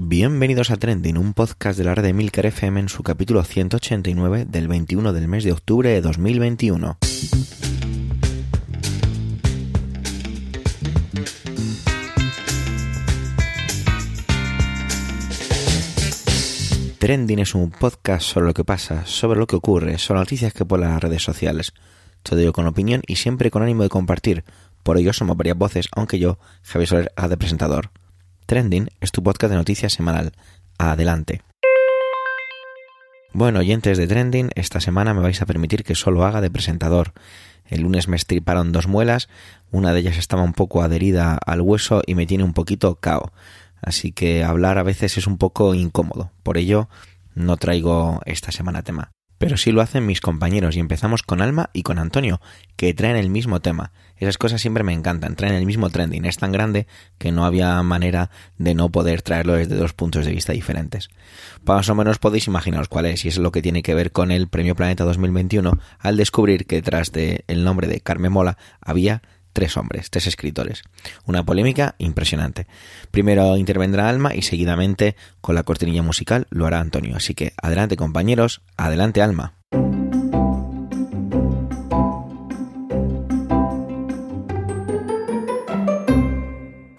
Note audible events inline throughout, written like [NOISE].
Bienvenidos a Trending, un podcast de la red de Milker FM en su capítulo 189 del 21 del mes de octubre de 2021. Trending es un podcast sobre lo que pasa, sobre lo que ocurre, sobre noticias que por las redes sociales. Todo ello con opinión y siempre con ánimo de compartir. Por ello somos varias voces, aunque yo, Javier Soler, haga de presentador. Trending es tu podcast de noticias semanal. Adelante. Bueno, oyentes de Trending, esta semana me vais a permitir que solo haga de presentador. El lunes me estriparon dos muelas, una de ellas estaba un poco adherida al hueso y me tiene un poquito cao. Así que hablar a veces es un poco incómodo. Por ello, no traigo esta semana tema pero sí lo hacen mis compañeros y empezamos con Alma y con Antonio, que traen el mismo tema. Esas cosas siempre me encantan, traen el mismo trending, es tan grande que no había manera de no poder traerlo desde dos puntos de vista diferentes. Más o menos podéis imaginaros cuál es, y es lo que tiene que ver con el Premio Planeta 2021 al descubrir que detrás del nombre de Carmen Mola había tres hombres, tres escritores. Una polémica impresionante. Primero intervendrá Alma y seguidamente con la cortinilla musical lo hará Antonio. Así que adelante compañeros, adelante Alma.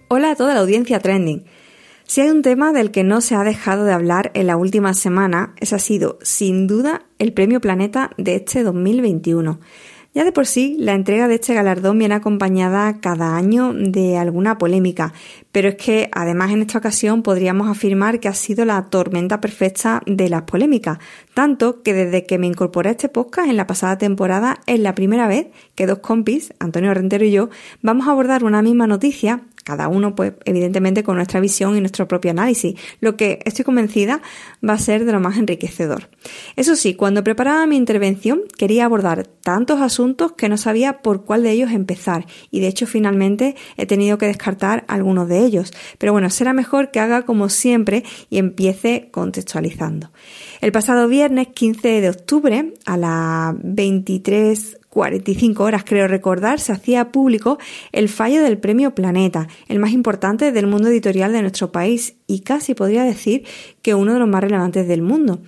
Hola a toda la audiencia trending. Si hay un tema del que no se ha dejado de hablar en la última semana, ese ha sido, sin duda, el Premio Planeta de este 2021. Ya de por sí, la entrega de este galardón viene acompañada cada año de alguna polémica, pero es que además en esta ocasión podríamos afirmar que ha sido la tormenta perfecta de las polémicas, tanto que desde que me incorporé a este podcast en la pasada temporada es la primera vez que dos compis, Antonio Rentero y yo, vamos a abordar una misma noticia cada uno, pues, evidentemente con nuestra visión y nuestro propio análisis, lo que estoy convencida va a ser de lo más enriquecedor. Eso sí, cuando preparaba mi intervención quería abordar tantos asuntos que no sabía por cuál de ellos empezar y de hecho finalmente he tenido que descartar algunos de ellos. Pero bueno, será mejor que haga como siempre y empiece contextualizando. El pasado viernes 15 de octubre a las 23 45 horas, creo recordar, se hacía público el fallo del Premio Planeta, el más importante del mundo editorial de nuestro país y casi podría decir que uno de los más relevantes del mundo.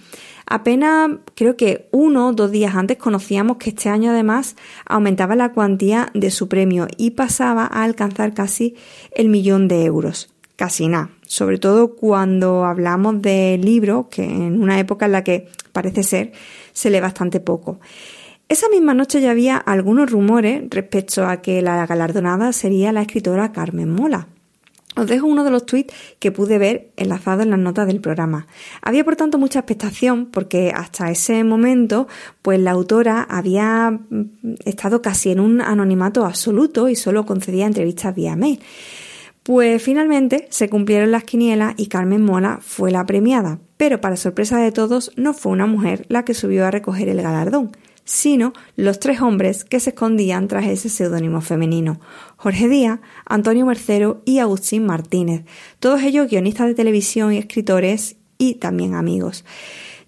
Apenas creo que uno o dos días antes conocíamos que este año además aumentaba la cuantía de su premio y pasaba a alcanzar casi el millón de euros. Casi nada, sobre todo cuando hablamos de libros, que en una época en la que parece ser se lee bastante poco. Esa misma noche ya había algunos rumores respecto a que la galardonada sería la escritora Carmen Mola. Os dejo uno de los tweets que pude ver enlazado en las notas del programa. Había por tanto mucha expectación porque hasta ese momento pues la autora había mm, estado casi en un anonimato absoluto y solo concedía entrevistas vía mail. Pues finalmente se cumplieron las quinielas y Carmen Mola fue la premiada, pero para sorpresa de todos no fue una mujer la que subió a recoger el galardón, sino los tres hombres que se escondían tras ese seudónimo femenino, Jorge Díaz, Antonio Mercero y Agustín Martínez, todos ellos guionistas de televisión y escritores y también amigos.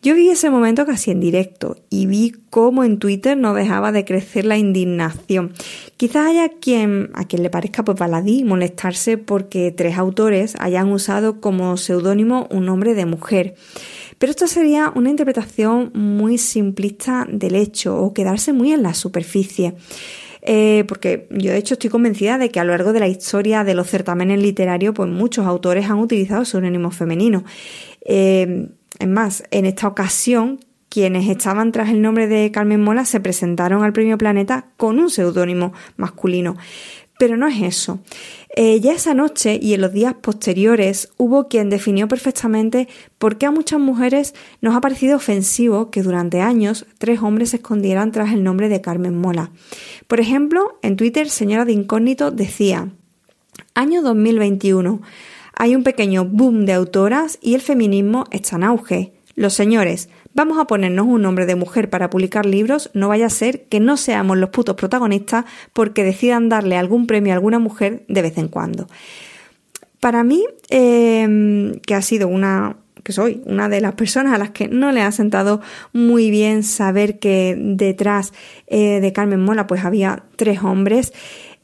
Yo vi ese momento casi en directo y vi cómo en Twitter no dejaba de crecer la indignación. Quizás haya quien, a quien le parezca pues baladí molestarse porque tres autores hayan usado como seudónimo un nombre de mujer. Pero esto sería una interpretación muy simplista del hecho o quedarse muy en la superficie. Eh, porque yo de hecho estoy convencida de que a lo largo de la historia de los certámenes literarios, pues muchos autores han utilizado seudónimos femeninos. Eh, es más, en esta ocasión, quienes estaban tras el nombre de Carmen Mola se presentaron al Premio Planeta con un seudónimo masculino. Pero no es eso. Eh, ya esa noche y en los días posteriores hubo quien definió perfectamente por qué a muchas mujeres nos ha parecido ofensivo que durante años tres hombres se escondieran tras el nombre de Carmen Mola. Por ejemplo, en Twitter, señora de incógnito decía, año 2021, hay un pequeño boom de autoras y el feminismo está en auge. Los señores, vamos a ponernos un nombre de mujer para publicar libros, no vaya a ser que no seamos los putos protagonistas porque decidan darle algún premio a alguna mujer de vez en cuando. Para mí, em, que ha sido una, que soy una de las personas a las que no le ha sentado muy bien saber que detrás eh, de Carmen Mola pues había tres hombres,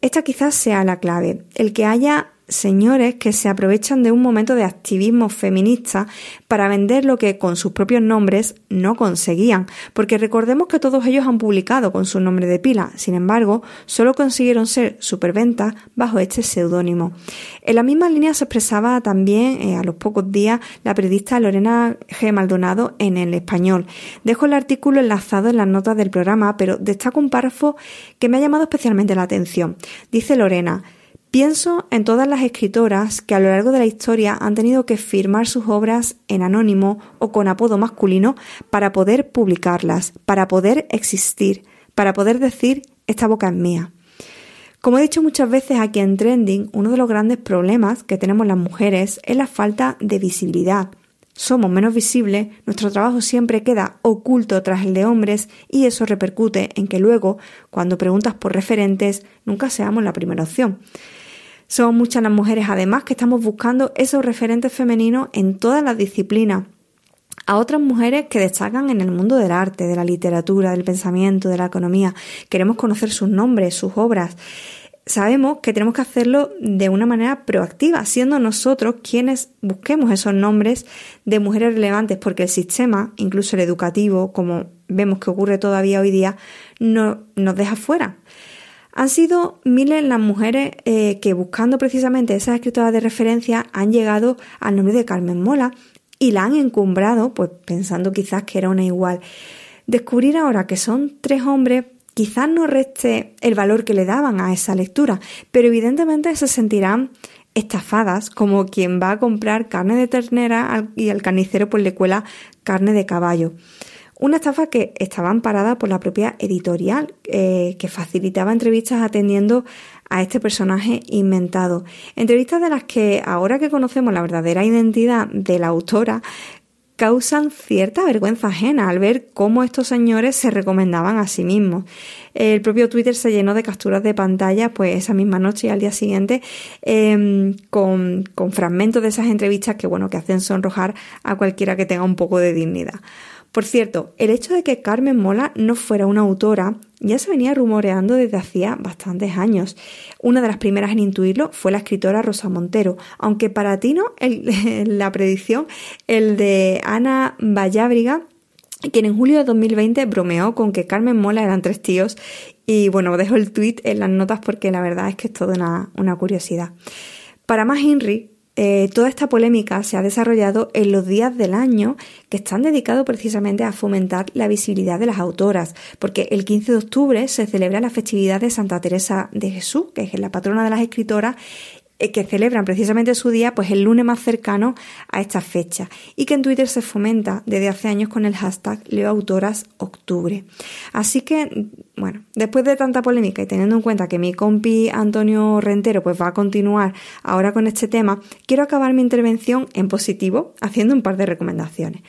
esta quizás sea la clave, el que haya señores que se aprovechan de un momento de activismo feminista para vender lo que con sus propios nombres no conseguían, porque recordemos que todos ellos han publicado con su nombre de pila, sin embargo, solo consiguieron ser superventas bajo este seudónimo. En la misma línea se expresaba también eh, a los pocos días la periodista Lorena G. Maldonado en el español. Dejo el artículo enlazado en las notas del programa, pero destaco un párrafo que me ha llamado especialmente la atención. Dice Lorena, Pienso en todas las escritoras que a lo largo de la historia han tenido que firmar sus obras en anónimo o con apodo masculino para poder publicarlas, para poder existir, para poder decir esta boca es mía. Como he dicho muchas veces aquí en Trending, uno de los grandes problemas que tenemos las mujeres es la falta de visibilidad. Somos menos visibles, nuestro trabajo siempre queda oculto tras el de hombres y eso repercute en que luego, cuando preguntas por referentes, nunca seamos la primera opción. Son muchas las mujeres además que estamos buscando esos referentes femeninos en todas las disciplinas. A otras mujeres que destacan en el mundo del arte, de la literatura, del pensamiento, de la economía. Queremos conocer sus nombres, sus obras. Sabemos que tenemos que hacerlo de una manera proactiva, siendo nosotros quienes busquemos esos nombres de mujeres relevantes, porque el sistema, incluso el educativo, como vemos que ocurre todavía hoy día, no, nos deja fuera. Han sido miles las mujeres eh, que buscando precisamente esas escritoras de referencia han llegado al nombre de Carmen Mola y la han encumbrado, pues pensando quizás que era una igual. Descubrir ahora que son tres hombres quizás no reste el valor que le daban a esa lectura, pero evidentemente se sentirán estafadas como quien va a comprar carne de ternera y al carnicero pues le cuela carne de caballo. Una estafa que estaba amparada por la propia editorial, eh, que facilitaba entrevistas atendiendo a este personaje inventado. Entrevistas de las que, ahora que conocemos la verdadera identidad de la autora, causan cierta vergüenza ajena al ver cómo estos señores se recomendaban a sí mismos. El propio Twitter se llenó de capturas de pantalla, pues esa misma noche y al día siguiente, em, con, con fragmentos de esas entrevistas que, bueno, que hacen sonrojar a cualquiera que tenga un poco de dignidad. Por cierto, el hecho de que Carmen Mola no fuera una autora ya se venía rumoreando desde hacía bastantes años. Una de las primeras en intuirlo fue la escritora Rosa Montero, aunque para ti no, [LAUGHS] la predicción, el de Ana Vallábriga, quien en julio de 2020 bromeó con que Carmen Mola eran tres tíos y bueno, dejo el tweet en las notas porque la verdad es que es toda una curiosidad. Para más Henry, eh, toda esta polémica se ha desarrollado en los días del año que están dedicados precisamente a fomentar la visibilidad de las autoras, porque el 15 de octubre se celebra la festividad de Santa Teresa de Jesús, que es la patrona de las escritoras, que celebran precisamente su día pues el lunes más cercano a esta fecha y que en Twitter se fomenta desde hace años con el hashtag LeoAutorasOctubre. Así que, bueno, después de tanta polémica y teniendo en cuenta que mi compi Antonio Rentero pues va a continuar ahora con este tema, quiero acabar mi intervención en positivo haciendo un par de recomendaciones.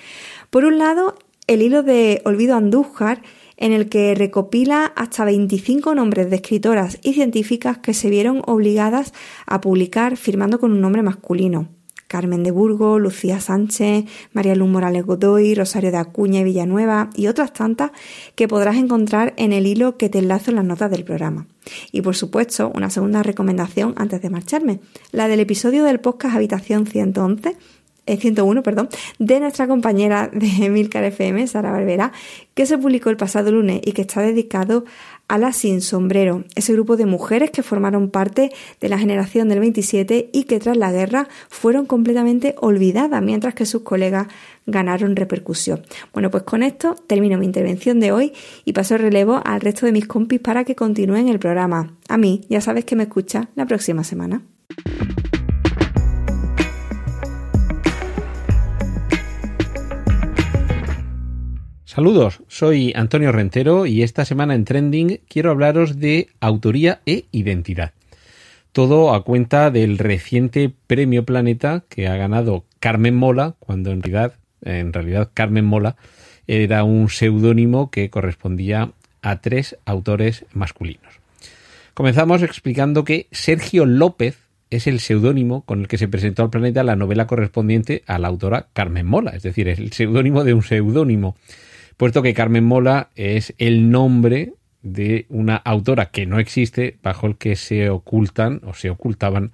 Por un lado, el hilo de Olvido Andújar en el que recopila hasta 25 nombres de escritoras y científicas que se vieron obligadas a publicar firmando con un nombre masculino. Carmen de Burgo, Lucía Sánchez, María Luz Morales Godoy, Rosario de Acuña y Villanueva y otras tantas que podrás encontrar en el hilo que te enlazo en las notas del programa. Y por supuesto, una segunda recomendación antes de marcharme, la del episodio del podcast Habitación 111 101, perdón, de nuestra compañera de Milcar FM, Sara Barbera, que se publicó el pasado lunes y que está dedicado a la Sin Sombrero, ese grupo de mujeres que formaron parte de la generación del 27 y que tras la guerra fueron completamente olvidadas, mientras que sus colegas ganaron repercusión. Bueno, pues con esto termino mi intervención de hoy y paso el relevo al resto de mis compis para que continúen el programa. A mí, ya sabes que me escucha la próxima semana. Saludos, soy Antonio Rentero y esta semana en Trending quiero hablaros de autoría e identidad. Todo a cuenta del reciente Premio Planeta que ha ganado Carmen Mola, cuando en realidad, en realidad Carmen Mola era un seudónimo que correspondía a tres autores masculinos. Comenzamos explicando que Sergio López es el seudónimo con el que se presentó al planeta la novela correspondiente a la autora Carmen Mola, es decir, es el seudónimo de un seudónimo puesto que Carmen Mola es el nombre de una autora que no existe bajo el que se ocultan o se ocultaban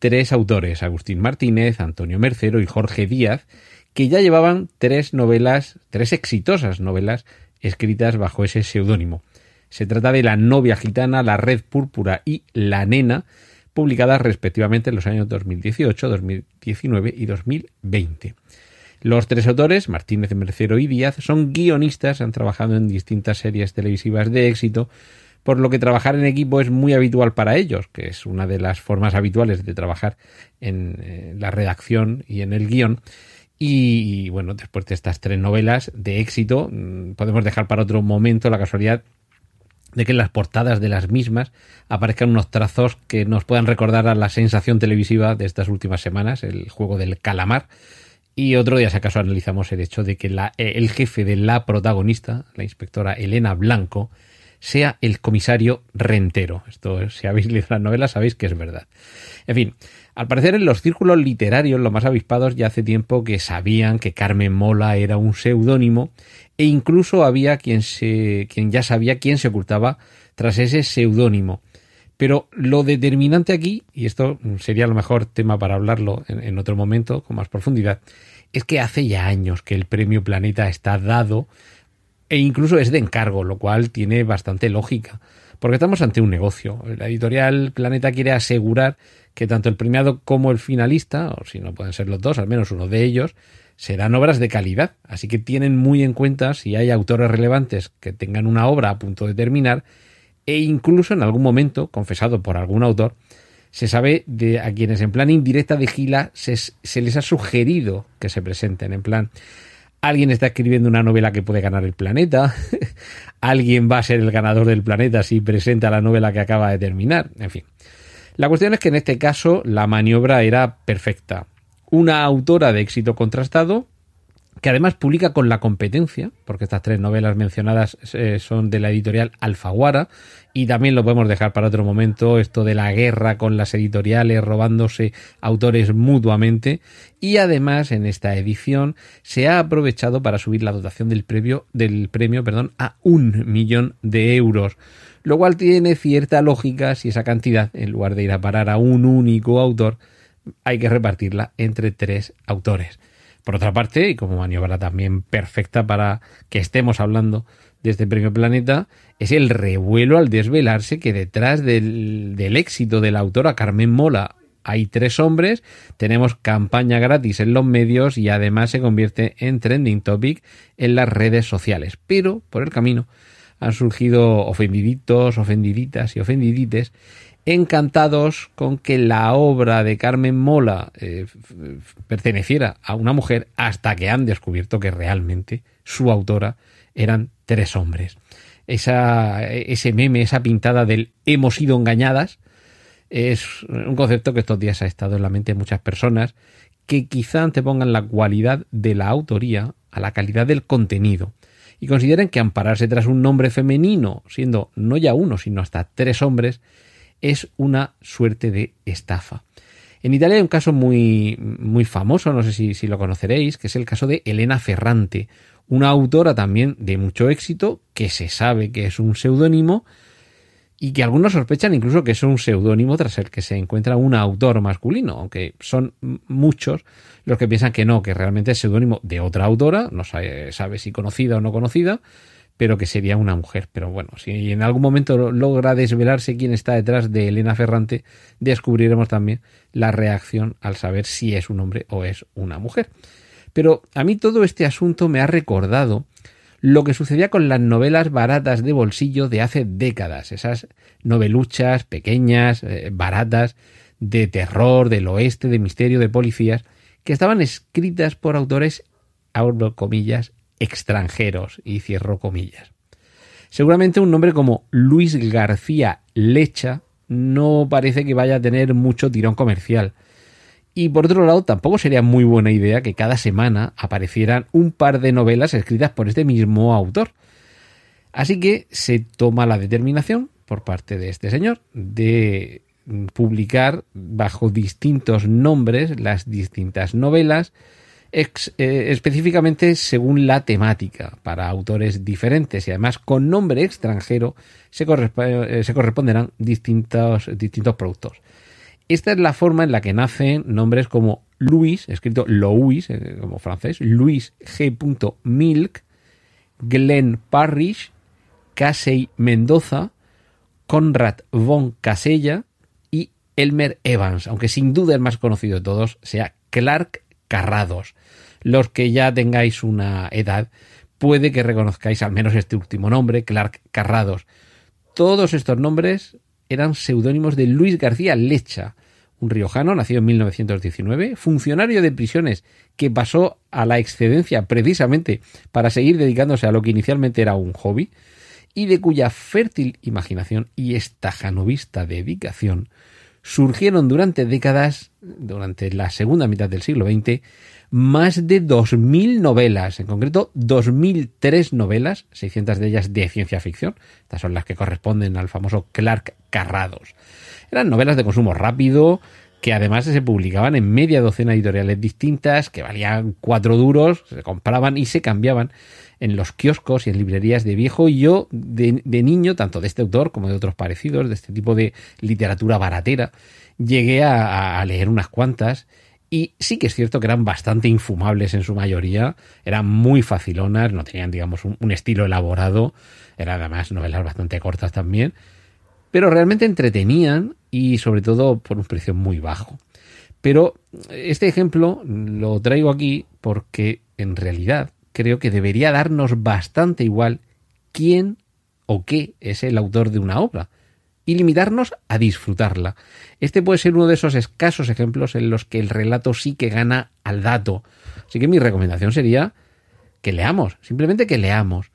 tres autores, Agustín Martínez, Antonio Mercero y Jorge Díaz, que ya llevaban tres novelas, tres exitosas novelas escritas bajo ese seudónimo. Se trata de La novia gitana, La red púrpura y La nena, publicadas respectivamente en los años 2018, 2019 y 2020. Los tres autores, Martínez, Mercero y Díaz, son guionistas, han trabajado en distintas series televisivas de éxito, por lo que trabajar en equipo es muy habitual para ellos, que es una de las formas habituales de trabajar en eh, la redacción y en el guion. Y, bueno, después de estas tres novelas de éxito, mm, podemos dejar para otro momento la casualidad de que en las portadas de las mismas aparezcan unos trazos que nos puedan recordar a la sensación televisiva de estas últimas semanas, el juego del calamar. Y otro día, si acaso, analizamos el hecho de que la, el jefe de la protagonista, la inspectora Elena Blanco, sea el comisario rentero. Esto, si habéis leído la novela, sabéis que es verdad. En fin, al parecer en los círculos literarios, los más avispados, ya hace tiempo que sabían que Carmen Mola era un seudónimo e incluso había quien, se, quien ya sabía quién se ocultaba tras ese seudónimo. Pero lo determinante aquí, y esto sería lo mejor tema para hablarlo en, en otro momento con más profundidad, es que hace ya años que el premio Planeta está dado e incluso es de encargo, lo cual tiene bastante lógica, porque estamos ante un negocio. La editorial Planeta quiere asegurar que tanto el premiado como el finalista, o si no pueden ser los dos, al menos uno de ellos, serán obras de calidad. Así que tienen muy en cuenta si hay autores relevantes que tengan una obra a punto de terminar e incluso en algún momento, confesado por algún autor, se sabe de a quienes en plan indirecta de Gila se, se les ha sugerido que se presenten en plan alguien está escribiendo una novela que puede ganar el planeta, [LAUGHS] alguien va a ser el ganador del planeta si presenta la novela que acaba de terminar, en fin. La cuestión es que en este caso la maniobra era perfecta. Una autora de éxito contrastado, que además publica con la competencia, porque estas tres novelas mencionadas eh, son de la editorial Alfaguara, y también lo podemos dejar para otro momento, esto de la guerra con las editoriales robándose autores mutuamente, y además en esta edición se ha aprovechado para subir la dotación del del premio perdón, a un millón de euros, lo cual tiene cierta lógica si esa cantidad, en lugar de ir a parar a un único autor, hay que repartirla entre tres autores. Por otra parte, y como maniobra también perfecta para que estemos hablando de este premio Planeta, es el revuelo al desvelarse que detrás del, del éxito de la autora Carmen Mola hay tres hombres, tenemos campaña gratis en los medios y además se convierte en trending topic en las redes sociales. Pero por el camino han surgido ofendiditos, ofendiditas y ofendidites encantados con que la obra de Carmen Mola eh, perteneciera a una mujer hasta que han descubierto que realmente su autora eran tres hombres. Esa, ese meme, esa pintada del hemos sido engañadas, es un concepto que estos días ha estado en la mente de muchas personas que quizá antepongan la cualidad de la autoría a la calidad del contenido y consideren que ampararse tras un nombre femenino, siendo no ya uno, sino hasta tres hombres, es una suerte de estafa. En Italia hay un caso muy, muy famoso, no sé si, lo conoceréis, que es el caso de Elena Ferrante, una autora también de mucho éxito, que se sabe que es un seudónimo y que algunos sospechan incluso que es un seudónimo tras el que se encuentra un autor masculino, aunque son muchos los que piensan que no, que realmente es seudónimo de otra autora, no sabe, sabe si conocida o no conocida, pero que sería una mujer. Pero bueno, si en algún momento logra desvelarse quién está detrás de Elena Ferrante, descubriremos también la reacción al saber si es un hombre o es una mujer. Pero a mí todo este asunto me ha recordado lo que sucedía con las novelas baratas de bolsillo de hace décadas, esas noveluchas pequeñas, eh, baratas, de terror, del oeste, de misterio, de policías, que estaban escritas por autores, abro comillas, extranjeros, y cierro comillas. Seguramente un nombre como Luis García Lecha no parece que vaya a tener mucho tirón comercial. Y por otro lado, tampoco sería muy buena idea que cada semana aparecieran un par de novelas escritas por este mismo autor. Así que se toma la determinación por parte de este señor de publicar bajo distintos nombres las distintas novelas eh, específicamente según la temática, para autores diferentes y además con nombre extranjero se, eh, se corresponderán distintos, distintos productos. Esta es la forma en la que nacen nombres como Luis, escrito Louis, eh, como francés, Luis G. Milk, Glenn Parrish, Casey Mendoza, Conrad von Casella y Elmer Evans, aunque sin duda el más conocido de todos sea Clark Carrados. Los que ya tengáis una edad, puede que reconozcáis al menos este último nombre, Clark Carrados. Todos estos nombres eran seudónimos de Luis García Lecha, un riojano nacido en 1919, funcionario de prisiones que pasó a la excedencia precisamente para seguir dedicándose a lo que inicialmente era un hobby, y de cuya fértil imaginación y estajanovista dedicación surgieron durante décadas, durante la segunda mitad del siglo XX, más de 2.000 novelas, en concreto 2.003 novelas, 600 de ellas de ciencia ficción, estas son las que corresponden al famoso Clark Carrados. Eran novelas de consumo rápido, que además se publicaban en media docena de editoriales distintas, que valían cuatro duros, se compraban y se cambiaban en los kioscos y en librerías de viejo. Y yo, de, niño, tanto de este autor como de otros parecidos, de este tipo de literatura baratera, llegué a, leer unas cuantas. Y sí que es cierto que eran bastante infumables en su mayoría, eran muy facilonas, no tenían, digamos, un, estilo elaborado, eran además novelas bastante cortas también, pero realmente entretenían y sobre todo por un precio muy bajo. Pero este ejemplo lo traigo aquí porque en realidad creo que debería darnos bastante igual quién o qué es el autor de una obra y limitarnos a disfrutarla. Este puede ser uno de esos escasos ejemplos en los que el relato sí que gana al dato. Así que mi recomendación sería que leamos, simplemente que leamos.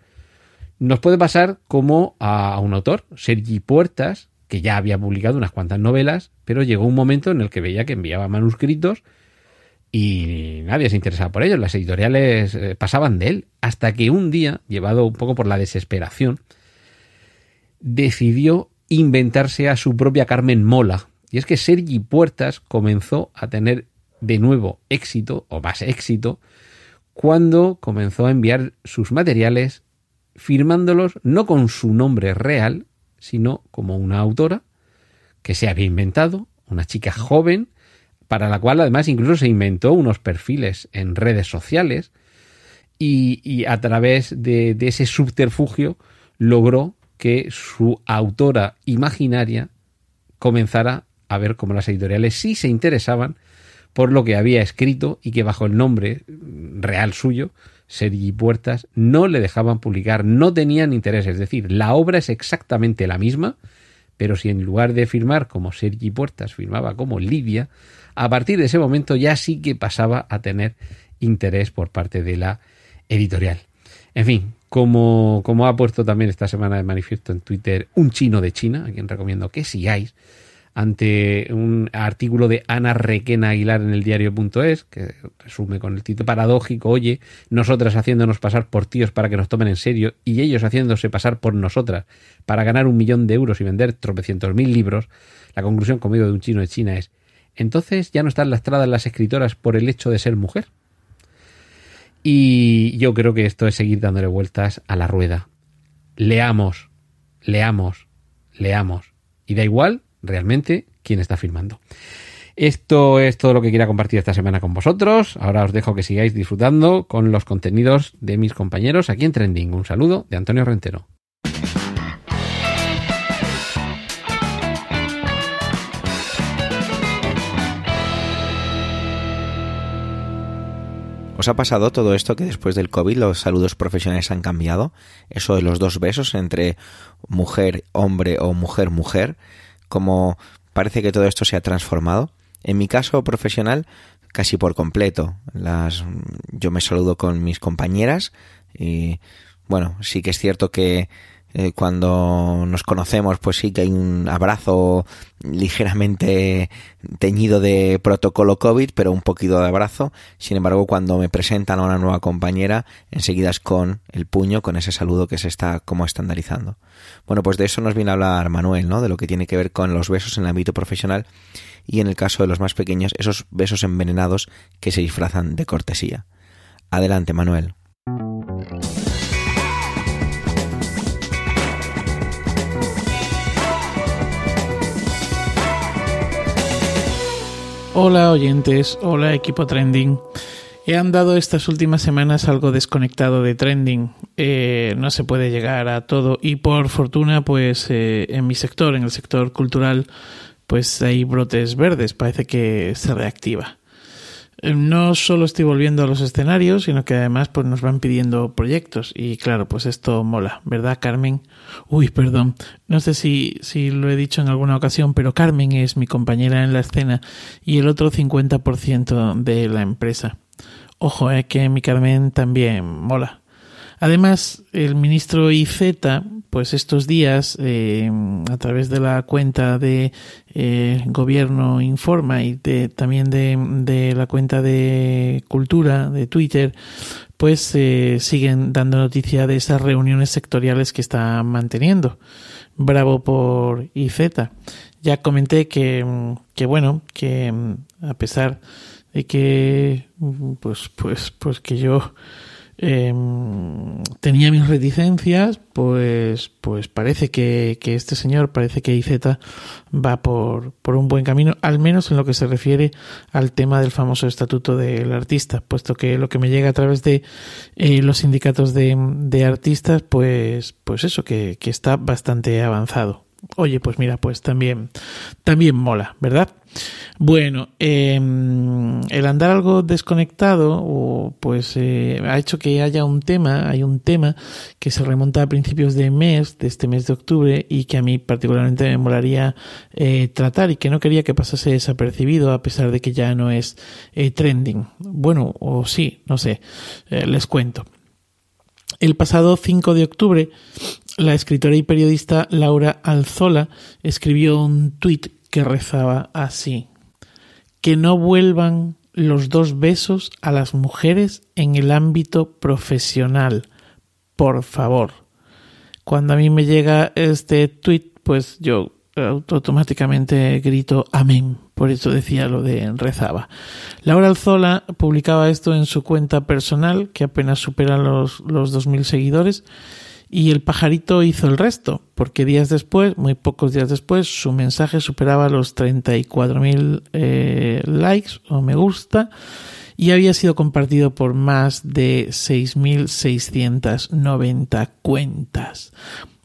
Nos puede pasar como a un autor, Sergi Puertas, que ya había publicado unas cuantas novelas, pero llegó un momento en el que veía que enviaba manuscritos y nadie se interesaba por ellos. Las editoriales eh, pasaban de él, hasta que un día, llevado un poco por la desesperación, decidió inventarse a su propia Carmen Mola. Y es que Sergi Puertas comenzó a tener de nuevo éxito, o más éxito, cuando comenzó a enviar sus materiales firmándolos no con su nombre real, sino como una autora que se había inventado, una chica joven, para la cual además incluso se inventó unos perfiles en redes sociales y, a través de, ese subterfugio logró que su autora imaginaria comenzara a ver cómo las editoriales sí se interesaban por lo que había escrito y que bajo el nombre real suyo Sergi Puertas no le dejaban publicar, no tenían interés. Es decir, la obra es exactamente la misma, pero si en lugar de firmar como Sergi Puertas firmaba como Lidia, a partir de ese momento ya sí que pasaba a tener interés por parte de la editorial. En fin, como, como ha puesto también esta semana de manifiesto en Twitter un chino de China, a quien recomiendo que sigáis, ante un artículo de Ana Requena Aguilar en el diario.es, que resume con el título paradójico, oye, nosotras haciéndonos pasar por tíos para que nos tomen en serio y ellos haciéndose pasar por nosotras para ganar un millón de euros y vender tropecientos mil libros, la conclusión conmigo de un chino de China es, entonces ya no están lastradas las escritoras por el hecho de ser mujer. Y yo creo que esto es seguir dándole vueltas a la rueda. Leamos, leamos, leamos. Y da igual realmente quién está filmando. Esto es todo lo que quería compartir esta semana con vosotros. Ahora os dejo que sigáis disfrutando con los contenidos de mis compañeros aquí en Trending. Un saludo de Antonio Rentero. ¿Os ha pasado todo esto que después del COVID los saludos profesionales han cambiado? Eso de los dos besos entre mujer, hombre o mujer, mujer como parece que todo esto se ha transformado. En mi caso profesional, casi por completo. Las, yo me saludo con mis compañeras y bueno, sí que es cierto que eh, cuando nos conocemos, pues sí que hay un abrazo ligeramente teñido de protocolo COVID, pero un poquito de abrazo. Sin embargo, cuando me presentan a una nueva compañera, enseguida es con el puño, con ese saludo que se está como estandarizando. Bueno, pues de eso nos viene a hablar Manuel, ¿no? De lo que tiene que ver con los besos en el ámbito profesional y en el caso de los más pequeños, esos besos envenenados que se disfrazan de cortesía. Adelante, Manuel. Hola oyentes, hola equipo trending. He andado estas últimas semanas algo desconectado de trending. Eh, no se puede llegar a todo y por fortuna, pues eh, en mi sector, en el sector cultural, pues hay brotes verdes. Parece que se reactiva. Eh, no solo estoy volviendo a los escenarios, sino que además pues nos van pidiendo proyectos y claro, pues esto mola, ¿verdad, Carmen? Uy, perdón, no sé si, si lo he dicho en alguna ocasión, pero Carmen es mi compañera en la escena y el otro 50% de la empresa. Ojo, eh, que mi Carmen también mola. Además, el ministro IZ, pues estos días, eh, a través de la cuenta de eh, Gobierno Informa y de, también de, la cuenta de Cultura de Twitter, pues eh, siguen dando noticia de esas reuniones sectoriales que está manteniendo. Bravo por IZ. Ya comenté que, que bueno, que a pesar de que, pues, pues, pues que yo eh, tenía mis reticencias, pues, pues parece que, que, este señor, parece que IZ va por, por un buen camino, al menos en lo que se refiere al tema del famoso estatuto del artista, puesto que lo que me llega a través de eh, los sindicatos de, de, artistas, pues, pues eso, que, que está bastante avanzado. Oye, pues mira, pues también, también mola, ¿verdad? Bueno, eh, el andar algo desconectado, pues eh, ha hecho que haya un tema, hay un tema que se remonta a principios de mes, de este mes de octubre, y que a mí particularmente me molaría eh, tratar y que no quería que pasase desapercibido a pesar de que ya no es eh, trending. Bueno, o sí, no sé, les cuento. El pasado 5 de octubre, la escritora y periodista Laura Alzola escribió un tuit que rezaba así. Que no vuelvan los dos besos a las mujeres en el ámbito profesional. Por favor. Cuando a mí me llega este tuit, pues yo automáticamente grito amén. Por eso decía lo de rezaba. Laura Alzola publicaba esto en su cuenta personal, que apenas supera los, los 2.000 seguidores, y el pajarito hizo el resto, porque días después, muy pocos días después, su mensaje superaba los 34.000 eh, likes o me gusta y había sido compartido por más de 6.690 cuentas.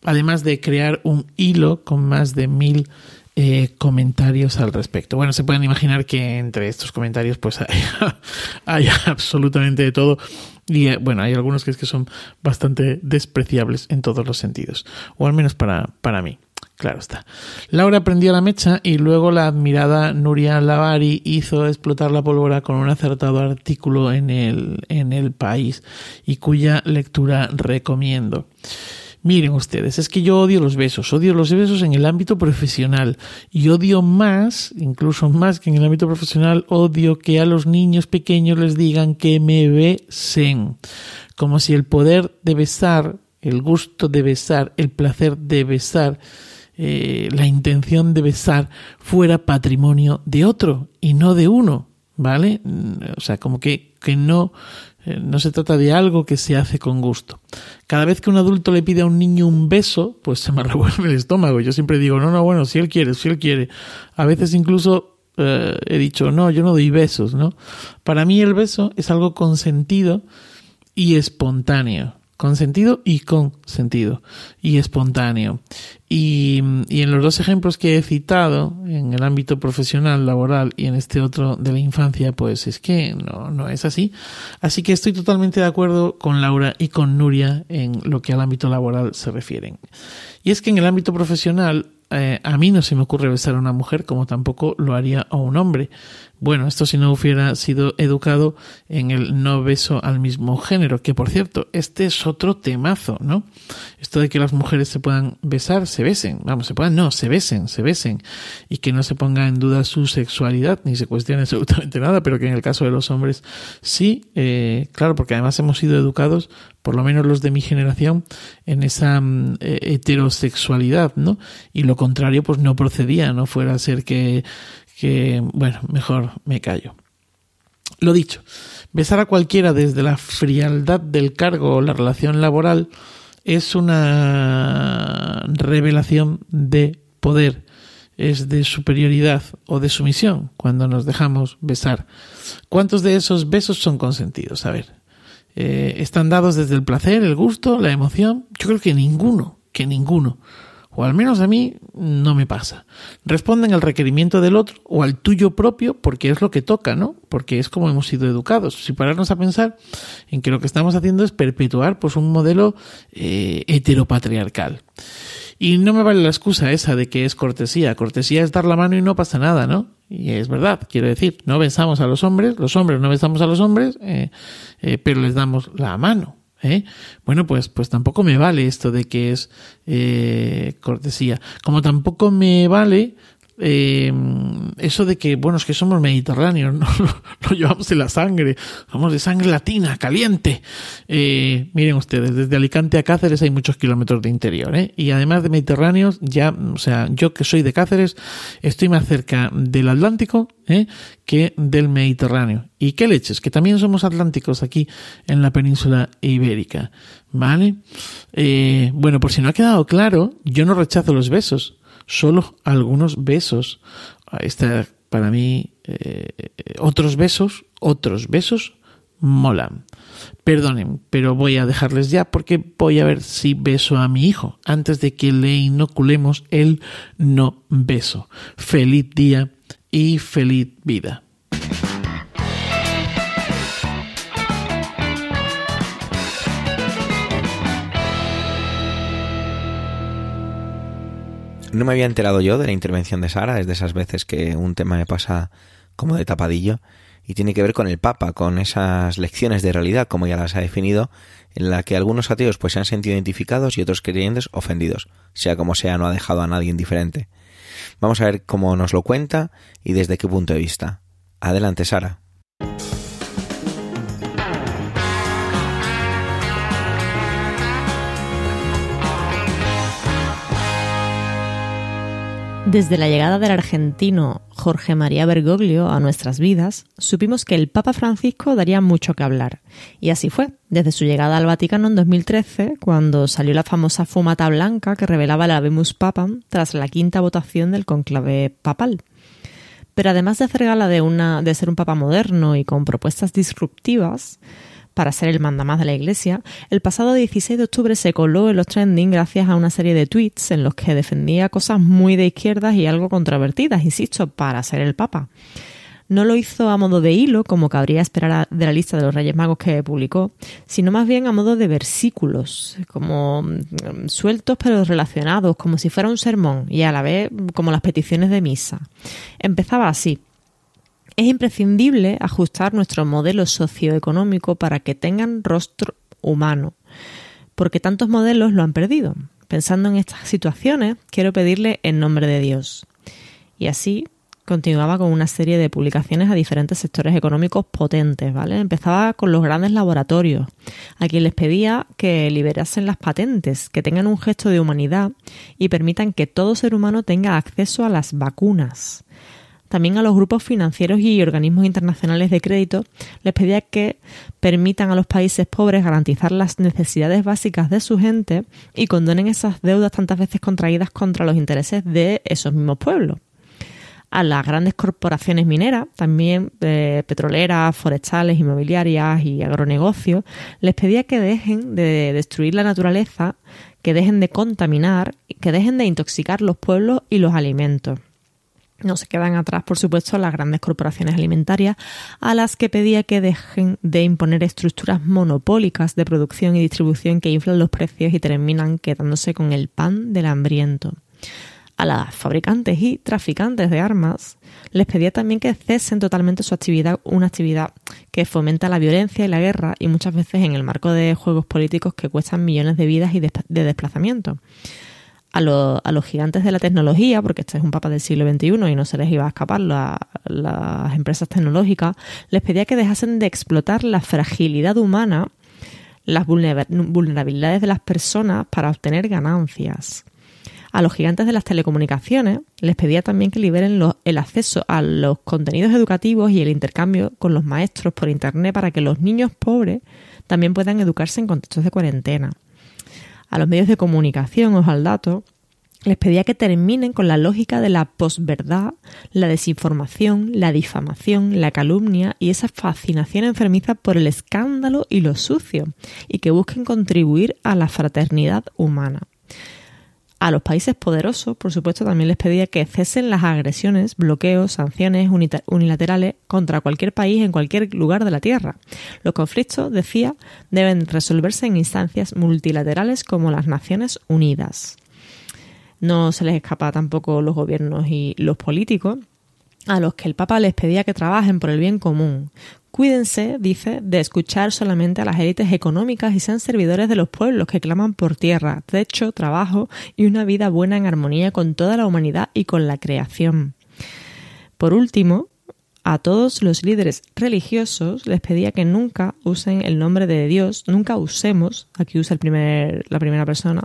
Además de crear un hilo con más de mil eh, comentarios al respecto. Bueno, se pueden imaginar que entre estos comentarios pues [LAUGHS] hay absolutamente de todo y eh, bueno, hay algunos que que son bastante despreciables en todos los sentidos, o al menos para, para mí. Claro está. Laura prendió la mecha y luego la admirada Nuria Lavari hizo explotar la pólvora con un acertado artículo en el, en el país y cuya lectura recomiendo. Miren ustedes, es que yo odio los besos, odio los besos en el ámbito profesional y odio más, incluso más que en el ámbito profesional, odio que a los niños pequeños les digan que me besen, como si el poder de besar, el gusto de besar, el placer de besar, eh, la intención de besar fuera patrimonio de otro y no de uno, ¿vale? O sea, como que, que no no se trata de algo que se hace con gusto. Cada vez que un adulto le pide a un niño un beso, pues se me [LAUGHS] revuelve el estómago. Yo siempre digo, no, no, bueno, si él quiere, si él quiere. A veces incluso eh, he dicho, no, yo no doy besos, ¿no? Para mí el beso es algo consentido y espontáneo con sentido y con sentido y espontáneo. Y, y, en los dos ejemplos que he citado, en el ámbito profesional, laboral y en este otro de la infancia, pues es que no, no es así. Así que estoy totalmente de acuerdo con Laura y con Nuria en lo que al ámbito laboral se refieren. Y es que en el ámbito profesional, eh, a mí no se me ocurre besar a una mujer como tampoco lo haría a un hombre. Bueno, esto si no hubiera sido educado en el no beso al mismo género, que por cierto, este es otro temazo, ¿no? Esto de que las mujeres se puedan besar, se besen, vamos, se puedan, no, se besen, se besen, y que no se ponga en duda su sexualidad, ni se cuestione [LAUGHS] absolutamente nada, pero que en el caso de los hombres sí, eh, claro, porque además hemos sido educados, por lo menos los de mi generación, en esa mm, eh, heterosexualidad, ¿no? Y lo contrario, pues no procedía, no fuera a ser que que, bueno, mejor me callo. Lo dicho, besar a cualquiera desde la frialdad del cargo o la relación laboral es una revelación de poder es de superioridad o de sumisión cuando nos dejamos besar. ¿Cuántos de esos besos son consentidos? A ver, eh, ¿están dados desde el placer, el gusto, la emoción? Yo creo que ninguno, que ninguno. O al menos a mí no me pasa. Responden al requerimiento del otro o al tuyo propio porque es lo que toca, ¿no? Porque es como hemos sido educados. Si pararnos a pensar en que lo que estamos haciendo es perpetuar pues un modelo eh, heteropatriarcal. Y no me vale la excusa esa de que es cortesía. Cortesía es dar la mano y no pasa nada, ¿no? Y es verdad, quiero decir, no besamos a los hombres, los hombres no besamos a los hombres, eh, eh, pero les damos la mano. ¿Eh? Bueno, pues, pues tampoco me vale esto de que es cortesía. Como tampoco me vale eh, eso de que, bueno, es que somos mediterráneos, [LAUGHS] ¿no? lo, llevamos en la sangre, somos de sangre latina, caliente. Eh, miren ustedes, desde Alicante a Cáceres hay muchos kilómetros de interior, ¿eh? Y además de mediterráneos, ya, o sea, yo que soy de Cáceres, estoy más cerca del Atlántico ¿eh? que del Mediterráneo. ¿Y qué leches? Que también somos atlánticos aquí en la península ibérica, ¿vale? Bueno, por si no ha quedado claro, yo no rechazo los besos solo algunos besos. Esta, para mí, eh, otros besos, otros besos molan. Perdonen, pero voy a dejarles ya porque voy a ver si beso a mi hijo antes de que le inoculemos el no beso. Feliz día y feliz vida. No me había enterado yo de la intervención de Sara, es de esas veces que un tema me pasa como de tapadillo, y tiene que ver con el Papa, con esas lecciones de realidad, como ya las ha definido, en la que algunos ateos pues se han sentido identificados y otros creyentes ofendidos. Sea como sea, no ha dejado a nadie indiferente. Vamos a ver cómo nos lo cuenta y desde qué punto de vista. Adelante, Sara. Desde la llegada del argentino Jorge María Bergoglio a nuestras vidas, supimos que el Papa Francisco daría mucho que hablar. Y así fue, desde su llegada al Vaticano en 2013, cuando salió la famosa fumata blanca que revelaba la Vemus Papam tras la quinta votación del conclave papal. Pero además de hacer gala de, una, de ser un papa moderno y con propuestas disruptivas, para ser el mandamás de la Iglesia, el pasado 16 de octubre se coló en los trending gracias a una serie de tweets en los que defendía cosas muy de izquierdas y algo controvertidas, insisto, para ser el Papa. No lo hizo a modo de hilo, como cabría esperar de la lista de los Reyes Magos que publicó, sino más bien a modo de versículos, como mm, sueltos pero relacionados, como si fuera un sermón, y a la vez como las peticiones de misa. Empezaba así es imprescindible ajustar nuestro modelo socioeconómico para que tengan rostro humano, porque tantos modelos lo han perdido. Pensando en estas situaciones, quiero pedirle en nombre de Dios. Y así continuaba con una serie de publicaciones a diferentes sectores económicos potentes, ¿vale? Empezaba con los grandes laboratorios, a quien les pedía que liberasen las patentes, que tengan un gesto de humanidad y permitan que todo ser humano tenga acceso a las vacunas. También a los grupos financieros y organismos internacionales de crédito les pedía que permitan a los países pobres garantizar las necesidades básicas de su gente y condonen esas deudas tantas veces contraídas contra los intereses de esos mismos pueblos a las grandes corporaciones mineras, también eh, petroleras, forestales, inmobiliarias y agronegocios, les pedía que dejen de destruir la naturaleza, que dejen de contaminar, que dejen de intoxicar los pueblos y los alimentos. No se quedan atrás, por supuesto, las grandes corporaciones alimentarias, a las que pedía que dejen de imponer estructuras monopólicas de producción y distribución que inflan los precios y terminan quedándose con el pan del hambriento. A las fabricantes y traficantes de armas les pedía también que cesen totalmente su actividad, una actividad que fomenta la violencia y la guerra y muchas veces en el marco de juegos políticos que cuestan millones de vidas y de, de desplazamientos a, los gigantes de la tecnología, porque este es un papa del siglo XXI y no se les iba a escapar las empresas tecnológicas, les pedía que dejasen de explotar la fragilidad humana, las vulnerabilidades de las personas para obtener ganancias. A los gigantes de las telecomunicaciones les pedía también que liberen el acceso a los contenidos educativos y el intercambio con los maestros por Internet para que los niños pobres también puedan educarse en contextos de cuarentena a los medios de comunicación o al dato, les pedía que terminen con la lógica de la posverdad, la desinformación, la difamación, la calumnia y esa fascinación enfermiza por el escándalo y lo sucio, y que busquen contribuir a la fraternidad humana. A los países poderosos, por supuesto, también les pedía que cesen las agresiones, bloqueos, sanciones unilaterales contra cualquier país en cualquier lugar de la Tierra. Los conflictos, decía, deben resolverse en instancias multilaterales como las Naciones Unidas. No se les escapa tampoco los gobiernos y los políticos, a los que el Papa les pedía que trabajen por el bien común. Cuídense, dice, de escuchar solamente a las élites económicas y sean servidores de los pueblos que claman por tierra, techo, trabajo y una vida buena en armonía con toda la humanidad y con la creación. Por último, a todos los líderes religiosos les pedía que nunca usen el nombre de Dios, nunca usemos, aquí usa el primer, la primera persona,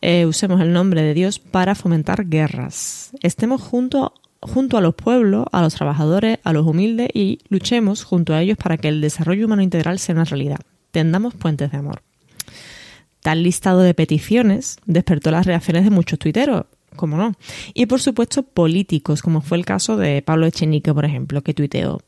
eh, usemos el nombre de Dios para fomentar guerras. Estemos junto, junto a los pueblos, a los trabajadores, a los humildes y luchemos junto a ellos para que el desarrollo humano integral sea una realidad. Tendamos puentes de amor. Tal listado de peticiones despertó las reacciones de muchos tuiteros, como no. Y por supuesto políticos, como fue el caso de Pablo Echenique, por ejemplo, que tuiteó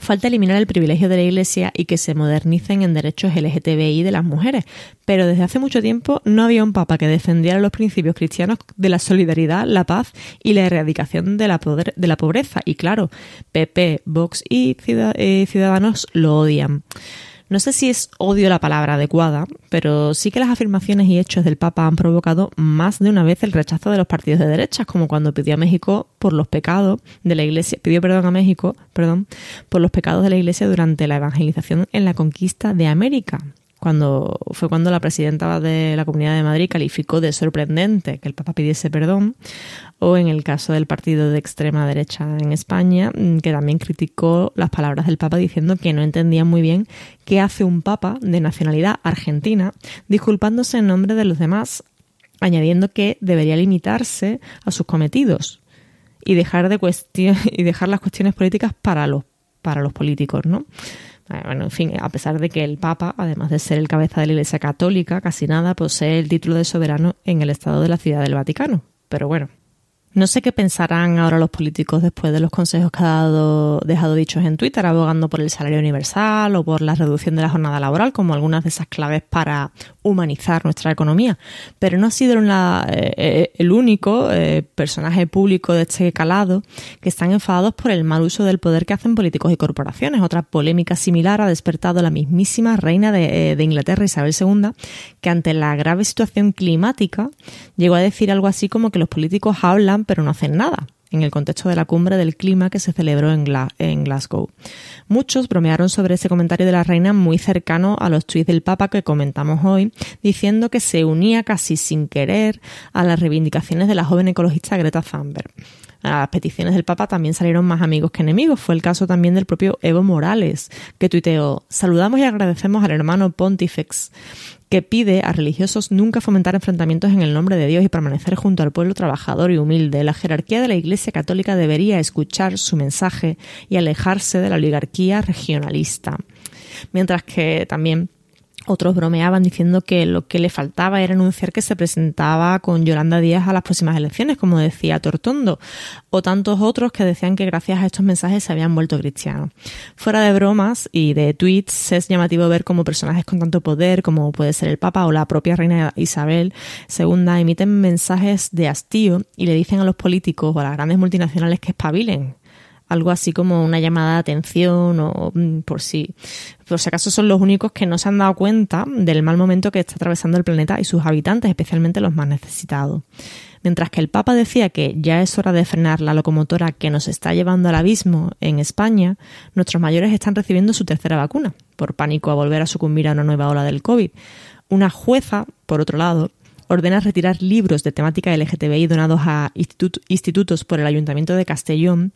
Falta eliminar el privilegio de la Iglesia y que se modernicen en derechos LGTBI de las mujeres, pero desde hace mucho tiempo no había un papa que defendiera los principios cristianos de la solidaridad, la paz y la erradicación de la, de la pobreza. Y claro, PP, Vox y eh, Ciudadanos lo odian. No sé si es odio la palabra adecuada, pero sí que las afirmaciones y hechos del Papa han provocado más de una vez el rechazo de los partidos de derechas, como cuando pidió a México por los pecados de la Iglesia, pidió perdón a México, perdón, por los pecados de la Iglesia durante la evangelización en la conquista de América, cuando fue cuando la presidenta de la Comunidad de Madrid calificó de sorprendente que el Papa pidiese perdón, o en el caso del partido de extrema derecha en España, mm, que también criticó las palabras del Papa diciendo que no entendía muy bien qué hace un Papa de nacionalidad argentina, disculpándose en nombre de los demás, añadiendo que debería limitarse a sus cometidos y dejar de [LAUGHS] y dejar las cuestiones políticas para los para los políticos, ¿no? Eh, bueno, en fin, a pesar de que el Papa, además de ser el cabeza de la Iglesia Católica, casi nada posee el título de soberano en el Estado de la Ciudad del Vaticano. Pero bueno, no sé qué pensarán ahora los políticos después de los consejos que ha dado, dejado dichos en Twitter, abogando por el salario universal o por la reducción de la jornada laboral, como algunas de esas claves para humanizar nuestra economía. Pero no ha sido eh, eh, el único eh, personaje público de este calado que están enfadados por el mal uso del poder que hacen políticos y corporaciones. Otra polémica similar ha despertado la mismísima reina de, de Inglaterra, Isabel II, que ante la grave situación climática llegó a decir algo así como que los políticos hablan pero no hacen nada en el contexto de la cumbre del clima que se celebró en, Glasgow. Muchos bromearon sobre ese comentario de la reina muy cercano a los tweets del Papa que comentamos hoy, diciendo que se unía casi sin querer a las reivindicaciones de la joven ecologista Greta Thunberg. A las peticiones del Papa también salieron más amigos que enemigos. Fue el caso también del propio Evo Morales, que tuiteó, saludamos y agradecemos al hermano Pontifex que pide a religiosos nunca fomentar enfrentamientos en el nombre de Dios y permanecer junto al pueblo trabajador y humilde. La jerarquía de la Iglesia Católica debería escuchar su mensaje y alejarse de la oligarquía regionalista. Mientras que también otros bromeaban diciendo que lo que le faltaba era anunciar que se presentaba con Yolanda Díaz a las próximas elecciones, como decía Tortondo, o tantos otros que decían que gracias a estos mensajes se habían vuelto cristianos. Fuera de bromas y de tweets, es llamativo ver cómo personajes con tanto poder, como puede ser el Papa o la propia reina Isabel II, emiten mensajes de hastío y le dicen a los políticos o a las grandes multinacionales que espabilen, algo así como una llamada de atención o mm, por si, por si acaso son los únicos que no se han dado cuenta del mal momento que está atravesando el planeta y sus habitantes, especialmente los más necesitados. Mientras que el Papa decía que ya es hora de frenar la locomotora que nos está llevando al abismo en España, nuestros mayores están recibiendo su tercera vacuna, por pánico a volver a sucumbir a una nueva ola del COVID. Una jueza, por otro lado, ordena retirar libros de temática LGTBI donados a institutos por el Ayuntamiento de Castellón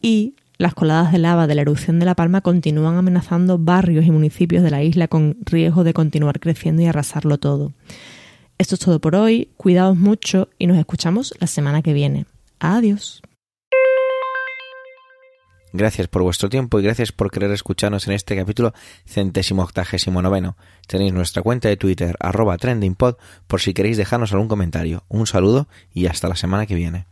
y las coladas de lava de la erupción de La Palma continúan amenazando barrios y municipios de la isla con riesgo de continuar creciendo y arrasarlo todo. Esto es todo por hoy, cuidaos mucho y nos escuchamos la semana que viene. Adiós. Gracias por vuestro tiempo y gracias por querer escucharnos en este capítulo centésimo octagésimo noveno. Tenéis nuestra cuenta de Twitter arroba trendingpod por si queréis dejarnos algún comentario. Un saludo y hasta la semana que viene.